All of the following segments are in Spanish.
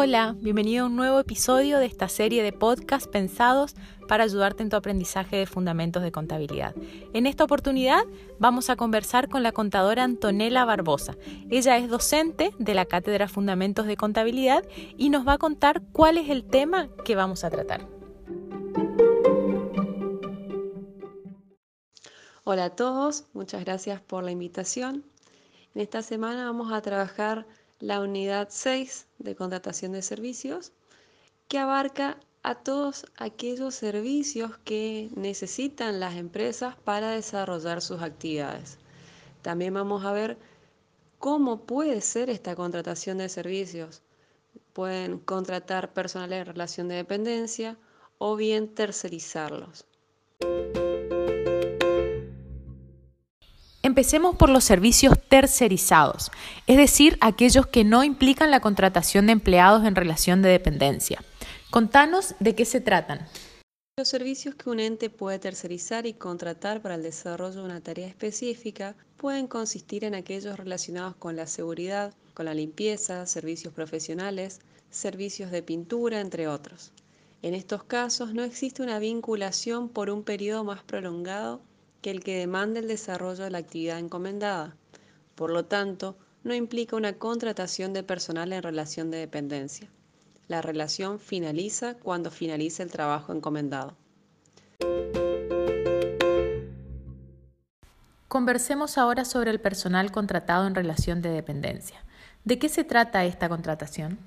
Hola, bienvenido a un nuevo episodio de esta serie de podcasts pensados para ayudarte en tu aprendizaje de fundamentos de contabilidad. En esta oportunidad vamos a conversar con la contadora Antonella Barbosa. Ella es docente de la Cátedra Fundamentos de Contabilidad y nos va a contar cuál es el tema que vamos a tratar. Hola a todos, muchas gracias por la invitación. En esta semana vamos a trabajar la unidad 6 de contratación de servicios, que abarca a todos aquellos servicios que necesitan las empresas para desarrollar sus actividades. También vamos a ver cómo puede ser esta contratación de servicios. Pueden contratar personal en relación de dependencia o bien tercerizarlos. Empecemos por los servicios tercerizados, es decir, aquellos que no implican la contratación de empleados en relación de dependencia. Contanos de qué se tratan. Los servicios que un ente puede tercerizar y contratar para el desarrollo de una tarea específica pueden consistir en aquellos relacionados con la seguridad, con la limpieza, servicios profesionales, servicios de pintura, entre otros. En estos casos no existe una vinculación por un periodo más prolongado que el que demanda el desarrollo de la actividad encomendada. Por lo tanto, no implica una contratación de personal en relación de dependencia. La relación finaliza cuando finalice el trabajo encomendado. Conversemos ahora sobre el personal contratado en relación de dependencia. ¿De qué se trata esta contratación?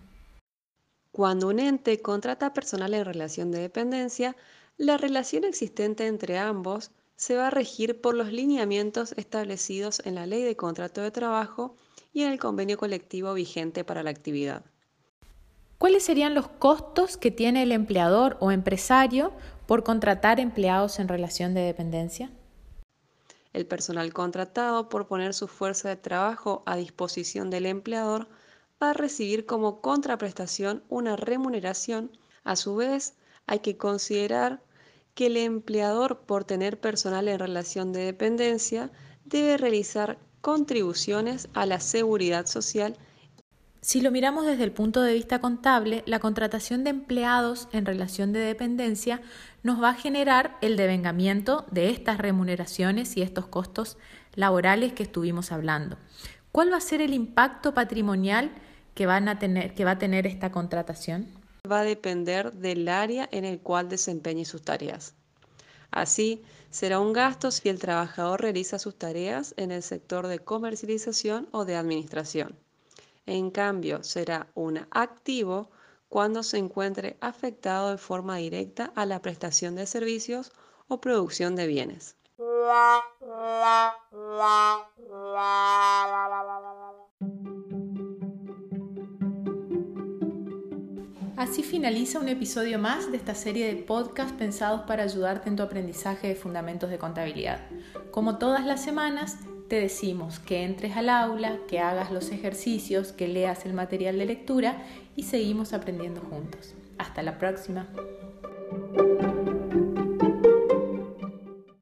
Cuando un ente contrata personal en relación de dependencia, la relación existente entre ambos se va a regir por los lineamientos establecidos en la Ley de Contrato de Trabajo y en el convenio colectivo vigente para la actividad. ¿Cuáles serían los costos que tiene el empleador o empresario por contratar empleados en relación de dependencia? El personal contratado por poner su fuerza de trabajo a disposición del empleador va a recibir como contraprestación una remuneración. A su vez, hay que considerar que el empleador, por tener personal en relación de dependencia, debe realizar contribuciones a la seguridad social. Si lo miramos desde el punto de vista contable, la contratación de empleados en relación de dependencia nos va a generar el devengamiento de estas remuneraciones y estos costos laborales que estuvimos hablando. ¿Cuál va a ser el impacto patrimonial que, van a tener, que va a tener esta contratación? Va a depender del área en el cual desempeñe sus tareas. Así, será un gasto si el trabajador realiza sus tareas en el sector de comercialización o de administración. En cambio, será un activo cuando se encuentre afectado de forma directa a la prestación de servicios o producción de bienes. Así finaliza un episodio más de esta serie de podcasts pensados para ayudarte en tu aprendizaje de fundamentos de contabilidad. Como todas las semanas, te decimos que entres al aula, que hagas los ejercicios, que leas el material de lectura y seguimos aprendiendo juntos. Hasta la próxima.